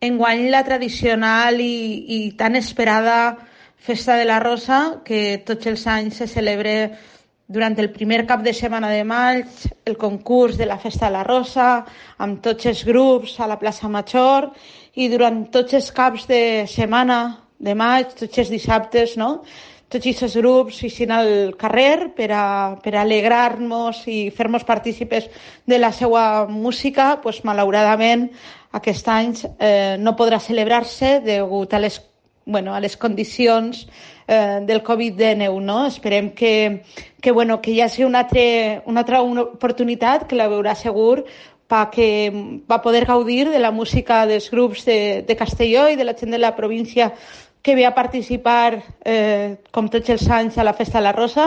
Enguany la tradicional i, i tan esperada Festa de la Rosa, que tots els anys se celebra durant el primer cap de setmana de maig, el concurs de la Festa de la Rosa, amb tots els grups a la plaça Major, i durant tots els caps de setmana de maig, tots els dissabtes, no? Tots aquests grups eixin al carrer per a, per a alegrar-nos i fer-nos partícipes de la seva música, pues, malauradament aquest any eh, no podrà celebrar-se degut a les, bueno, a les condicions eh, del Covid-19. No? Esperem que, que, bueno, que hi hagi una altra, una altra oportunitat que la veurà segur pa que va poder gaudir de la música dels grups de, de Castelló i de la gent de la província que ve a participar, eh, com tots els anys, a la Festa de la Rosa.